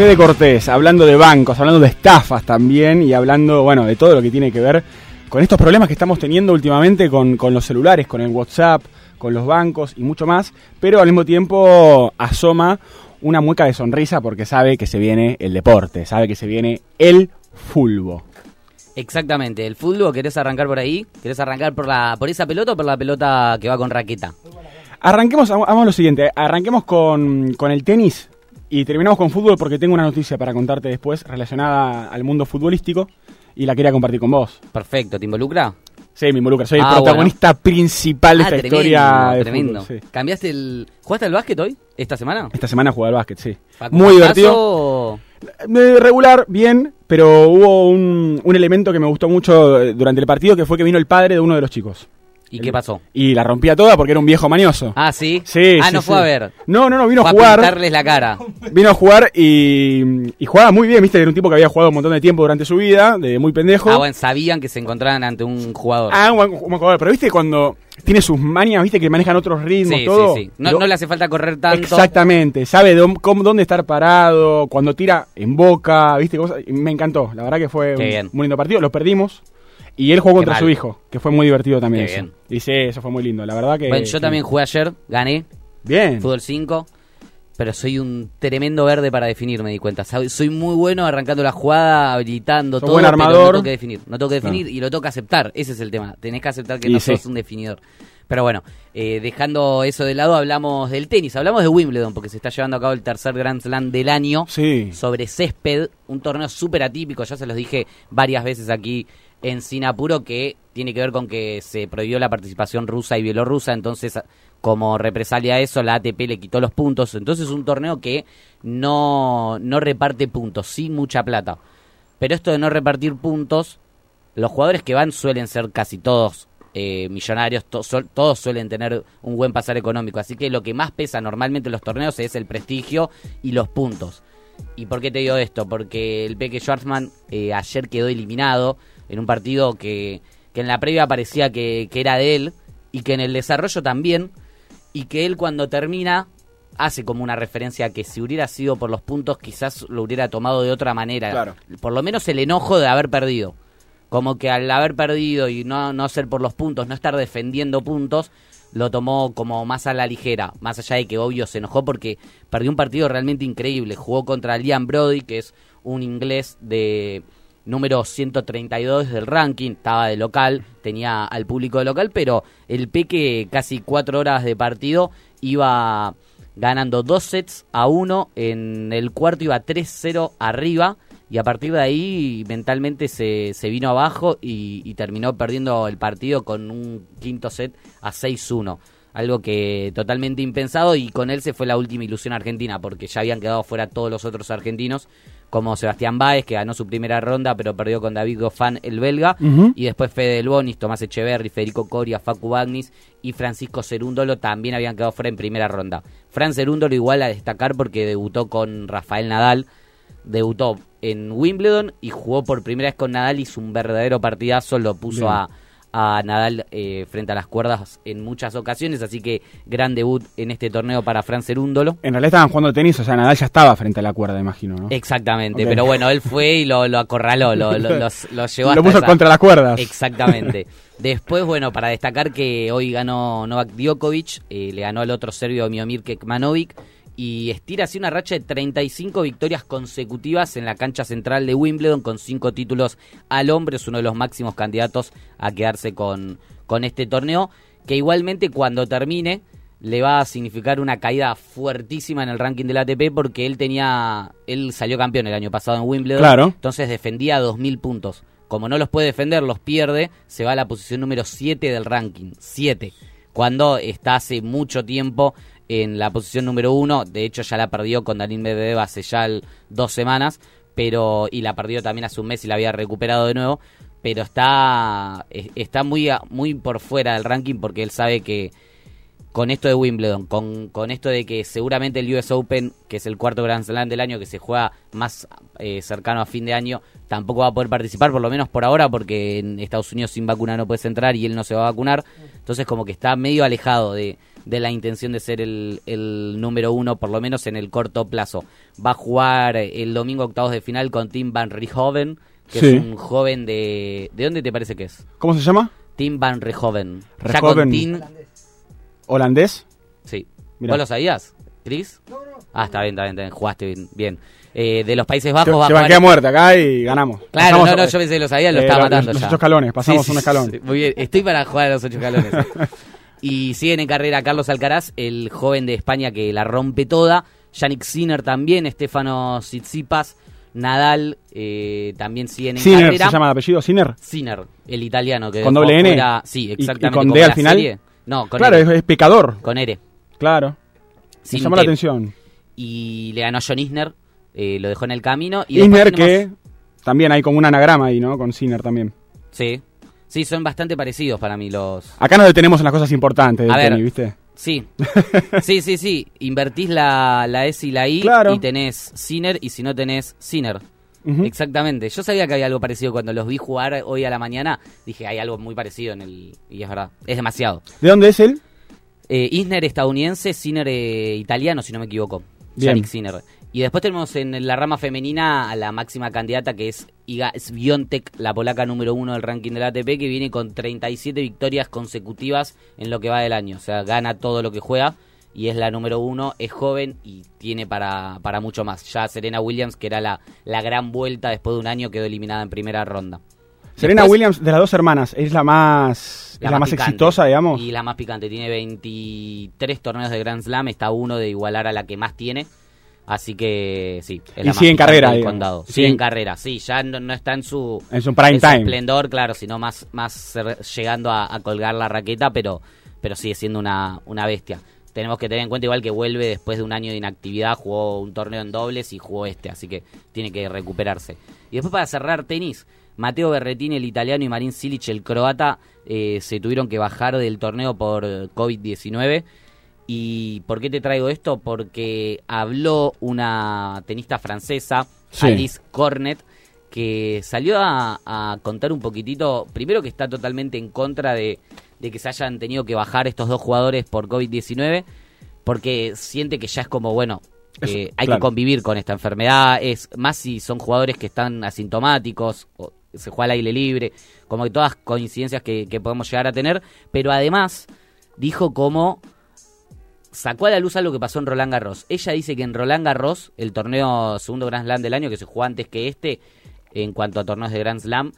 Fede Cortés, hablando de bancos, hablando de estafas también y hablando, bueno, de todo lo que tiene que ver con estos problemas que estamos teniendo últimamente con, con los celulares, con el WhatsApp, con los bancos y mucho más, pero al mismo tiempo asoma una mueca de sonrisa porque sabe que se viene el deporte, sabe que se viene el fulbo. Exactamente, el fútbol, ¿querés arrancar por ahí? ¿Querés arrancar por la por esa pelota o por la pelota que va con raqueta? Arranquemos, hagamos lo siguiente, arranquemos con, con el tenis y terminamos con fútbol porque tengo una noticia para contarte después relacionada al mundo futbolístico y la quería compartir con vos. Perfecto, ¿te involucra? Sí, me involucra, soy el Ah, protagonista principal de Ah, esta tremendo, historia de tremendo. fútbol, sí. ¿Cambiaste el jugaste al básquet hoy? ¿Esta semana? Esta semana jugué al básquet, sí. Muy divertido. Eh, Regular, bien, pero hubo un, un elemento que me gustó mucho eh, durante el partido, que fue que vino el padre de uno de los chicos. ¿Y qué pasó? Y la rompía toda porque era un viejo mañoso. Ah, ¿sí? Sí, Ah, sí, no sí. fue a ver. No, no, no, vino Fue a jugar. pintarles la cara. Vino a jugar y, y jugaba muy bien, viste, era un tipo que había jugado un montón de tiempo durante su vida, de muy pendejo. Ah, bueno, sabían que se encontraban ante un jugador. Ah, un buen, un buen jugador, pero viste cuando tiene sus manias, viste que manejan otros ritmos, sí, todo. sí, sí. No, no le hace falta correr tanto. Exactamente, sabe dónde, dónde estar parado, cuando tira en boca, viste, cosas, me encantó, la verdad que fue un, muy lindo partido, lo perdimos y él jugó contra mal. su hijo, que fue muy divertido también. Qué eso. bien. Y sí, eso fue muy lindo, la verdad que... Bueno, yo que- también jugué ayer, gané, Bien. fútbol 5, pero soy un tremendo verde para definir, me di cuenta. Soy muy bueno arrancando la jugada, habilitando Sos todo, buen pero no armador. tengo que definir. No tengo que definir Claro. y lo tengo que aceptar. Ese es el tema. Tenés que aceptar que Y no sí. sos un definidor. Pero bueno, eh, dejando eso de lado, hablamos del tenis. Hablamos de Wimbledon, porque se está llevando a cabo el tercer Grand Slam del año Sí. sobre césped, un torneo súper atípico, ya se los dije varias veces aquí en Sinapuro, que tiene que ver con que se prohibió la participación rusa y bielorrusa, entonces como represalia a eso la ATP le quitó los puntos, entonces es un torneo que no, no reparte puntos, sí mucha plata. Pero esto de no repartir puntos, los jugadores que van suelen ser casi todos eh, millonarios, todos suelen tener un buen pasar económico. Así que lo que más pesa normalmente en los torneos es el prestigio y los puntos. ¿Y por qué te digo esto? Porque el Peque Schwarzman eh, ayer quedó eliminado en un partido que, que en la previa parecía que, que era de él y que en el desarrollo también. Y que él cuando termina hace como una referencia a que si hubiera sido por los puntos quizás lo hubiera tomado de otra manera. Claro. Por lo menos el enojo de haber perdido. Como que al haber perdido y no, no ser por los puntos, no estar defendiendo puntos, lo tomó como más a la ligera. Más allá de que obvio se enojó porque perdió un partido realmente increíble. Jugó contra Liam Brody, que es un inglés de número 132 del ranking, estaba de local, tenía al público de local, pero el Peque casi cuatro horas de partido iba ganando dos sets a uno, en el cuarto iba 3-0 arriba y a partir de ahí mentalmente se, se vino abajo y, y terminó perdiendo el partido con un quinto set a 6-1. Algo que totalmente impensado y con él se fue la última ilusión argentina porque ya habían quedado fuera todos los otros argentinos como Sebastián Báez que ganó su primera ronda pero perdió con David Goffin el belga y después Fede Del Bonis, Tomás Echeverri, Federico Coria, Facu Bagnis y Francisco Cerúndolo también habían quedado fuera en primera ronda. Fran Cerúndolo igual a destacar porque debutó con Rafael Nadal, debutó en Wimbledon y jugó por primera vez con Nadal, hizo un verdadero partidazo, lo puso Bien. a, a Nadal eh, frente a las cuerdas en muchas ocasiones, así que gran debut en este torneo para Fran Cerúndolo. En realidad estaban jugando tenis, o sea, Nadal ya estaba frente a la cuerda, imagino, ¿no? Exactamente, pero bueno, él fue y lo, lo acorraló, lo, lo- los, los llevó Lo hasta puso esa- contra las cuerdas. Exactamente. Después, bueno, para destacar que hoy ganó Novak Djokovic, eh, le ganó al otro serbio Miomir Kekmanovic y estira así una racha de 35 victorias consecutivas en la cancha central de Wimbledon con cinco títulos al hombre, es uno de los máximos candidatos a quedarse con, con este torneo, que igualmente cuando termine le va a significar una caída fuertísima en el ranking del ATP porque él tenía, él salió campeón el año pasado en Wimbledon, Claro. entonces defendía 2.000 puntos. Como no los puede defender, los pierde, se va a la posición número 7 del ranking. 7. Cuando está hace mucho tiempo en la posición número 1. De hecho, ya la perdió con Daniel Medvedev hace ya el- dos semanas. pero Y la perdió también hace un mes y la había recuperado de nuevo. Pero está, es- está muy, muy por fuera del ranking porque él sabe que con esto de Wimbledon, con, con esto de que seguramente el US Open, que es el cuarto Grand Slam del año, que se juega más eh, cercano a fin de año, tampoco va a poder participar, por lo menos por ahora, porque en Estados Unidos sin vacuna no puedes entrar y él no se va a vacunar. Entonces como que está medio alejado de, de la intención de ser el, el número uno, por lo menos en el corto plazo. Va a jugar el domingo octavos de final con Tim Van Richthofen, que Sí. es un joven de... ¿De dónde te parece que es? ¿Cómo se llama? Tim Van Richthofen. Ya con Tim... ¿Holandés? Sí. Mirá. ¿Vos lo sabías, Chris? Ah, está bien, está bien, está bien, jugaste bien. bien. Eh, de los Países Se, Bajos va a se jugar... banquea muerta acá y ganamos. Claro, Pasamos- no, no, yo pensé que lo sabía, lo eh, estaba los- matando los ya. ocho escalones, pasamos un escalón. sí, muy bien, estoy para jugar a los ocho escalones. y siguen en carrera Carlos Alcaraz, el joven de España que la rompe toda. Yannick Sinner también, Estefano Tsitsipas, Nadal eh, también siguen en Sinner, carrera. ¿se llama de apellido Sinner? Sinner, el italiano que ¿Con doble N? fuera- Sí, ¿Y- y exactamente. con D al final? serie. No, con claro, R. es, es pecador. Con R. Claro. Me llamó la atención. Y le ganó John Isner, eh, lo dejó en el camino. Y Isner que también hay como un anagrama ahí, ¿no? Con Sinner también. Sí. Sí, son bastante parecidos para mí los... Acá nos detenemos en las cosas importantes del A ver. tenis, ¿viste? Sí, sí, sí, sí. Invertís la, la S y la I Claro. y tenés Sinner y si no tenés Sinner. Exactamente. Yo sabía que había algo parecido cuando los vi jugar hoy a la mañana. Dije, hay algo muy parecido en el... Y es verdad, es demasiado. ¿De dónde es él? Eh, Isner estadounidense, Sinner eh, italiano, si no me equivoco. Yannick Sinner. Y después tenemos en la rama femenina a la máxima candidata que es Iga Swiatek, la polaca número uno del ranking del ATP, que viene con 37 victorias consecutivas en lo que va del año. O sea, gana todo lo que juega y es la número uno, es joven y tiene para, para mucho más. Ya Serena Williams, que era la, la gran vuelta después de un año, quedó eliminada en primera ronda. Serena Después- Williams, de las dos hermanas, es la más, es la más picante. exitosa, digamos. Y la más picante. Tiene 23 torneos de Grand Slam. Está uno de igualar a la que más tiene. Así que sí. Es Y la sigue en carrera, condado. Sigue Sigue en- carrera, sí. Ya no, no está en su, En su prime en su time. esplendor, claro, sino más, más llegando a, a colgar la raqueta, pero, pero sigue siendo una, una bestia. Tenemos que tener en cuenta igual que vuelve después de un año de inactividad, jugó un torneo en dobles y jugó este, así que tiene que recuperarse. Y después para cerrar tenis, Mateo Berretini, el italiano, y Marin Cilic, el croata, eh, se tuvieron que bajar del torneo por eh, COVID-19. ¿Y por qué te traigo esto? Porque habló una tenista francesa, Sí. Alice Cornet, que salió a, a contar un poquitito, primero que está totalmente en contra de, de que se hayan tenido que bajar estos dos jugadores por COVID-19, porque siente que ya es como, bueno, eh, hay claro. que convivir con esta enfermedad, es más si son jugadores que están asintomáticos, o se juega al aire libre, como que todas coincidencias que, que podemos llegar a tener, pero además dijo como sacó a la luz algo que pasó en Roland Garros. Ella dice que en Roland Garros, el torneo segundo Grand Slam del año, que se jugó antes que este, en cuanto a torneos de Grand Slam,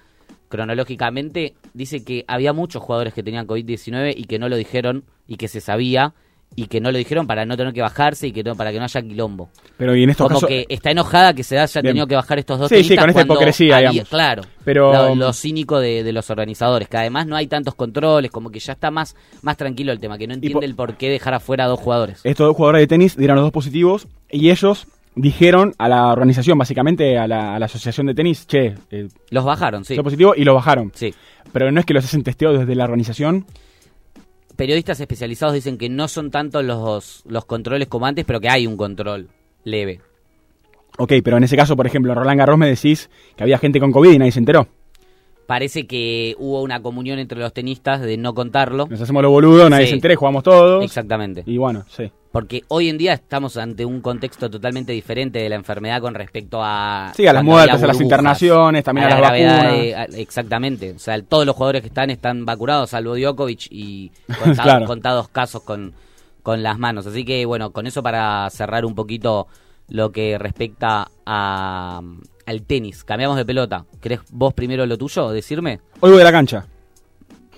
cronológicamente, dice que había muchos jugadores que tenían COVID-19 y que no lo dijeron y que se sabía y que no lo dijeron para no tener que bajarse y que no, para que no haya quilombo. Pero y en estos Como casos. que está enojada que se haya Bien. tenido que bajar estos dos Sí, sí, con esta hipocresía, había- digamos. Claro. Pero- Lo, lo cínico de, de los organizadores, que además no hay tantos controles, como que ya está más, más tranquilo el tema, que no entiende el por qué dejar afuera a dos jugadores. Estos dos jugadores de tenis dieron los dos positivos y ellos dijeron a la organización, básicamente a la, a la asociación de tenis, che, eh, Los bajaron, sí. soy positivo y lo bajaron. Sí. Pero no es que los hacen testeo desde la organización. Periodistas especializados dicen que no son tanto los, los controles como antes, pero que hay un control leve. Ok, pero en ese caso, por ejemplo, Roland Garros me decís que había gente con COVID y nadie se enteró. Parece que hubo una comunión entre los tenistas de no contarlo. Nos hacemos lo boludo, nadie Sí. se entera, y jugamos todos. Exactamente. Y bueno, sí. Porque hoy en día estamos ante un contexto totalmente diferente de la enfermedad con respecto a... Sí, a las muertes, a las internaciones, también a, la las vacunas. de- a- exactamente. O sea, todos los jugadores que están están vacunados, salvo Djokovic y Claro. contados casos con, con las manos. Así que, bueno, con eso para cerrar un poquito lo que respecta a, al tenis. Cambiamos de pelota. ¿Querés vos primero lo tuyo? Decirme. Hoy voy de la cancha.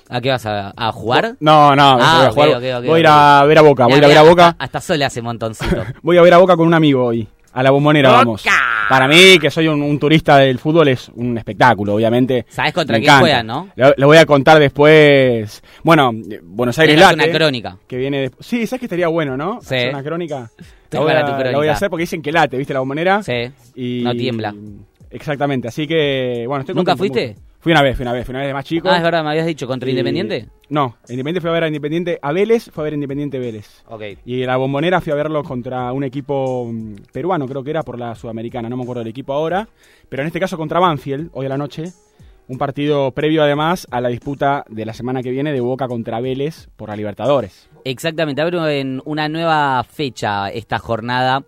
¿A qué vas a, a jugar? No, no, Ah, voy, a jugar- voy a ir a ver a Boca, voy a ir a ver a Boca. Hasta, Sole hace montoncito. Voy a ver a Boca con un amigo hoy. A la bombonera ¡Boca! vamos. Para mí, que soy un, un turista del fútbol, es un espectáculo, obviamente. ¿Sabés contra quién juegan, no? Lo, lo voy a contar después. Bueno, eh, Buenos Aires Late. una crónica. Que viene. Sí, ¿sabes que estaría bueno, no? Sí. Hacer una crónica. La Tengo voy, para tu a, la voy a hacer porque dicen que late, ¿viste? La bombonera. Sí. Y, No tiembla. Exactamente, así que, bueno, estoy ¿Nunca fuiste? Fui una vez, fui una vez, fui una vez de más chico. Ah, es verdad, me habías dicho, ¿contra Y- Independiente? No, Independiente fue a ver a Independiente a Vélez, fue a ver a Independiente Vélez. Ok. Y la bombonera fui a verlo contra un equipo mm, peruano, creo que era por la Sudamericana, no me acuerdo del equipo ahora. Pero en este caso contra Banfield, hoy a la noche. Un partido previo además a la disputa de la semana que viene de Boca contra Vélez por la Libertadores. Exactamente, abre en una nueva fecha esta jornada.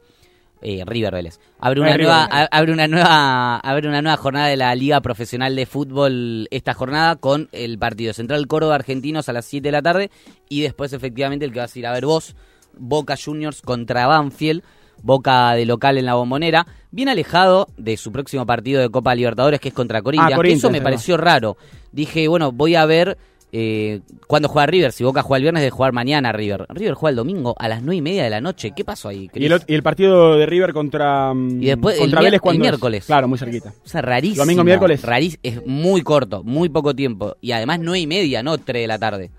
Eh, River Vélez. Abre una, Eh, nueva, abre, una nueva, abre una nueva jornada de la Liga Profesional de Fútbol esta jornada con el partido Central Córdoba Argentinos a las 7 de la tarde y después efectivamente el que vas a ir a ver vos, Boca Juniors contra Banfield, Boca de local en la bombonera, bien alejado de su próximo partido de Copa Libertadores que es contra Corinthians, Corinthians, eso me pareció raro. Dije, bueno, voy a ver eh, cuándo juega River, si Boca juega el viernes de jugar mañana River. River juega el domingo a las 9 y media de la noche, ¿qué pasó ahí? Y el, y el partido de River contra, mm, Y después el contra mier- Vélez el cuando es? miércoles. Claro, muy cerquita. O sea, rarísimo. Domingo, miércoles. Rarís- es muy corto, muy poco tiempo. Y además nueve y media, no 3 de la tarde.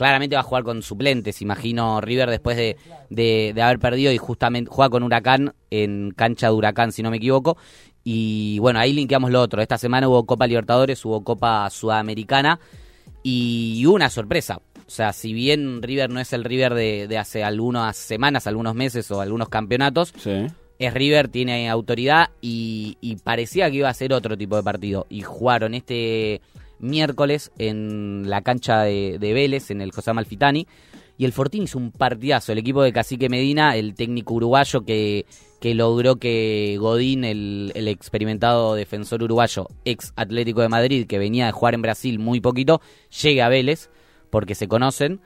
Claramente va a jugar con suplentes, imagino River después de, de- de haber perdido y justamente juega con Huracán en cancha de Huracán, si no me equivoco. Y bueno, ahí linkeamos lo otro. Esta semana hubo Copa Libertadores, hubo Copa Sudamericana y hubo una sorpresa. O sea, si bien River no es el River de, de hace algunas semanas, algunos meses o algunos campeonatos, Sí. es River, tiene autoridad y, y parecía que iba a ser otro tipo de partido. Y jugaron este miércoles en la cancha de, de Vélez, en el José Malfitani. Y el Fortín hizo un partidazo. El equipo de Cacique Medina, el técnico uruguayo que, que logró que Godín, el, el experimentado defensor uruguayo, ex Atlético de Madrid, que venía de jugar en Brasil muy poquito, llegue a Vélez, porque se conocen.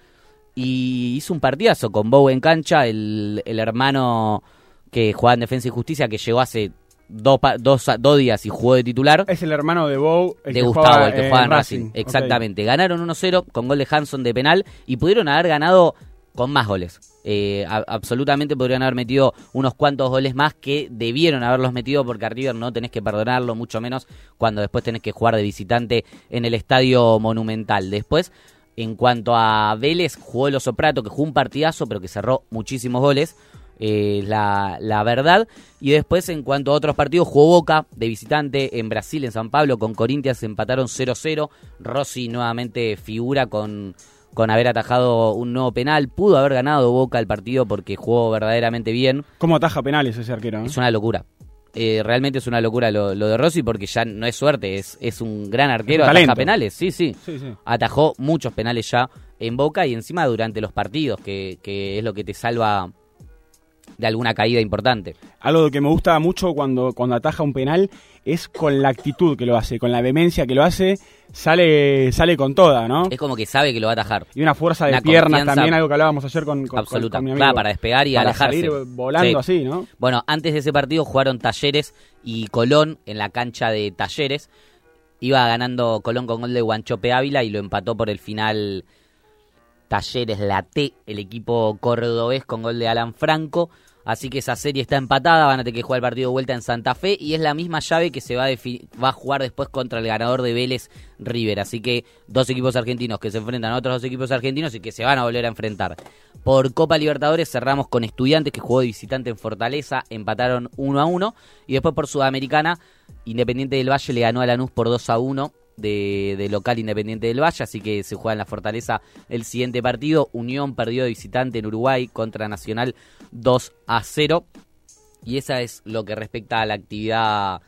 Y hizo un partidazo con Bow en cancha, el, el hermano que jugaba en Defensa y Justicia, que llegó hace dos, dos, dos días y jugó de titular. Es el hermano de Bow, el de que Gustavo, el que en jugaba en Racing. Exactamente. Ganaron 1-0 con gol de Hanson de penal y pudieron haber ganado con más goles. Eh, a- absolutamente podrían haber metido unos cuantos goles más que debieron haberlos metido porque a River no tenés que perdonarlo, mucho menos cuando después tenés que jugar de visitante en el estadio monumental. Después, en cuanto a Vélez, jugó el Oso Prato, que jugó un partidazo, pero que cerró muchísimos goles. Eh, la, la verdad. Y después, en cuanto a otros partidos, jugó Boca de visitante en Brasil, en San Pablo, con Corinthians empataron 0-0. Rossi nuevamente figura con, con haber atajado un nuevo penal. Pudo haber ganado Boca el partido porque jugó verdaderamente bien. ¿Cómo ataja penales ese arquero? eh? Es una locura. Eh, realmente es una locura lo, lo de Rossi porque ya no es suerte, es, es un gran arquero, un ataja penales, sí, sí. Sí, sí. Atajó muchos penales ya en Boca y encima durante los partidos, que, que es lo que te salva de alguna caída importante. Algo que me gusta mucho cuando, cuando ataja un penal es con la actitud que lo hace, con la vehemencia que lo hace, sale, sale con toda, ¿no? Es como que sabe que lo va a atajar. Y una fuerza de Una piernas también, algo que hablábamos ayer con, con, Absoluta. con mi amigo. Claro, para despegar y Para alejarse. salir volando Sí. así, ¿no? Bueno, antes de ese partido jugaron Talleres y Colón en la cancha de Talleres. Iba ganando Colón con gol de Guanchope Ávila y lo empató por el final Talleres La T, el equipo cordobés con gol de Alan Franco. Así que esa serie está empatada, van a tener que jugar el partido de vuelta en Santa Fe y es la misma llave que se va a, va a jugar después contra el ganador de Vélez River. Así que dos equipos argentinos que se enfrentan a otros dos equipos argentinos y que se van a volver a enfrentar. Por Copa Libertadores cerramos con Estudiantes que jugó de visitante en Fortaleza, empataron 1 a 1 y después por Sudamericana Independiente del Valle le ganó a Lanús por 2 a 1 de, local Independiente del Valle, así que se juega en la Fortaleza el siguiente partido. Unión perdió de visitante en Uruguay contra Nacional 2 a 0. Y esa es lo que respecta a la actividad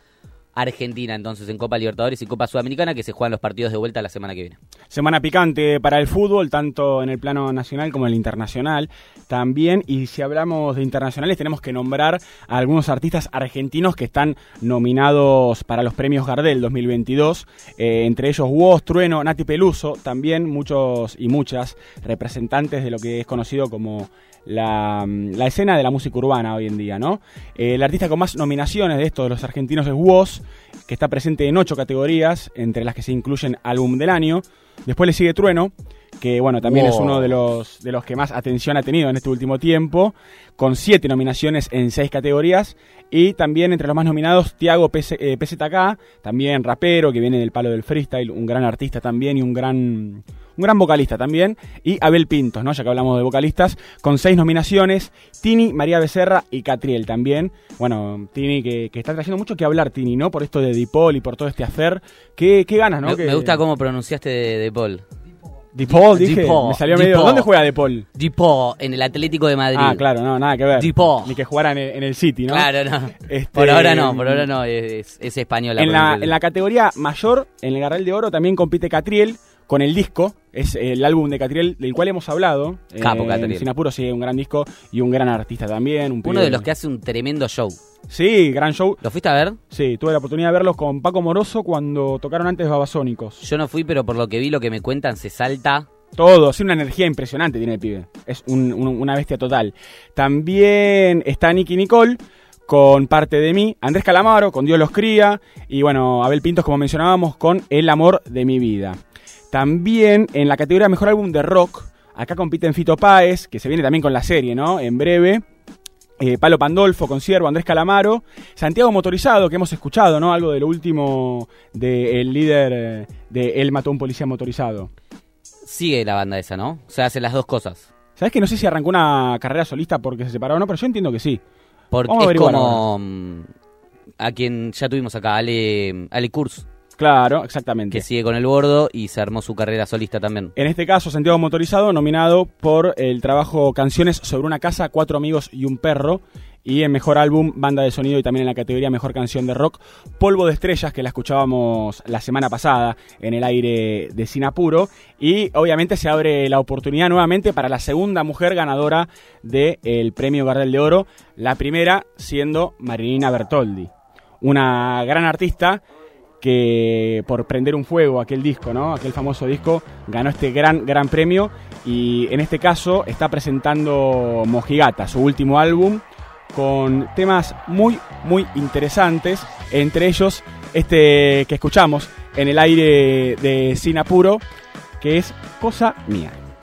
argentina entonces en Copa Libertadores y Copa Sudamericana que se juegan los partidos de vuelta la semana que viene. Semana picante para el fútbol, tanto en el plano nacional como en el internacional también. Y si hablamos de internacionales, tenemos que nombrar a algunos artistas argentinos que están nominados para los premios Gardel 2022. Eh, entre ellos Woz, Trueno, Nati Peluso, también muchos y muchas representantes de lo que es conocido como la, la escena de la música urbana hoy en día, ¿no? Eh, el artista con más nominaciones de estos de los argentinos es Woz, que está presente en ocho categorías, entre las que se incluyen álbum del año. Después le sigue Trueno, que bueno, también Wow. es uno de los, de los que más atención ha tenido en este último tiempo, con siete nominaciones en seis categorías. Y también entre los más nominados, Tiago PC, eh, PZK, también rapero, que viene del palo del freestyle, un gran artista también y un gran, un gran vocalista también. Y Abel Pintos, ¿no? ya que hablamos de vocalistas, con seis nominaciones. Tini, María Becerra y Catriel también. Bueno, Tini, que, que está trayendo mucho que hablar, Tini, ¿no? Por esto de Dipol y por todo este hacer. Qué, qué ganas, ¿no? me, Que- me gusta cómo pronunciaste de, de Paul. De Paul, dije. Paul, Me salió medio. Paul. ¿Dónde juega en el Atlético de Madrid. Ah, claro, no, nada que ver. De Paul. Ni que jugara en el, en el City, ¿no? Claro, no. Este, Por ahora no, por ahora no, es, es española. En la, en la categoría mayor, en el Garral de Oro, también compite Catriel con el disco. Es el álbum de Catriel del cual hemos hablado. Capo, Eh, Catriel. Sin apuro, sí, un gran disco y un gran artista también. Un Uno pibe- de los que hace un tremendo show. Sí, gran show. ¿Lo fuiste a ver? Sí, tuve la oportunidad de verlos con Paco Moroso cuando tocaron antes Babasónicos. Yo no fui, pero por lo que vi, lo que me cuentan, se salta. Todo, sí, una energía impresionante tiene el pibe. Es un- un- una bestia total. También está Nicky Nicole con parte de mí, Andrés Calamaro con Dios los cría y bueno, Abel Pintos como mencionábamos con El amor de mi vida. También en la categoría Mejor álbum de rock, acá compiten Fito Páez, que se viene también con la serie, ¿no? En breve. Eh, Palo Pandolfo, Conciervo, Andrés Calamaro, Santiago Motorizado, que hemos escuchado, ¿no? Algo de lo último del líder eh, de Él mató a un policía motorizado. Sigue la banda esa, ¿no? O sea, hace las dos cosas. ¿Sabes que no sé si arrancó una carrera solista porque se separó o no? Pero yo entiendo que sí. Porque Vamos a es como mm, a quien ya tuvimos acá, Ale, Ale Kurz, Claro, exactamente. que sigue con el bordo y se armó su carrera solista también. En este caso, Santiago Motorizado, nominado por el trabajo Canciones sobre una casa, Cuatro amigos y un perro. Y en Mejor Álbum, Banda de Sonido y también en la categoría Mejor Canción de Rock, Polvo de Estrellas, que la escuchábamos la semana pasada en el aire de Sinapuro. Y obviamente se abre la oportunidad nuevamente para la segunda mujer ganadora del Premio Gardel de Oro, la primera siendo Marilina Bertoldi, una gran artista que por prender un fuego aquel disco, ¿no? Aquel famoso disco ganó este gran gran premio y en este caso está presentando Mojigata, su último álbum con temas muy muy interesantes, entre ellos este que escuchamos en el aire de Sin Apuro, que es Cosa Mía.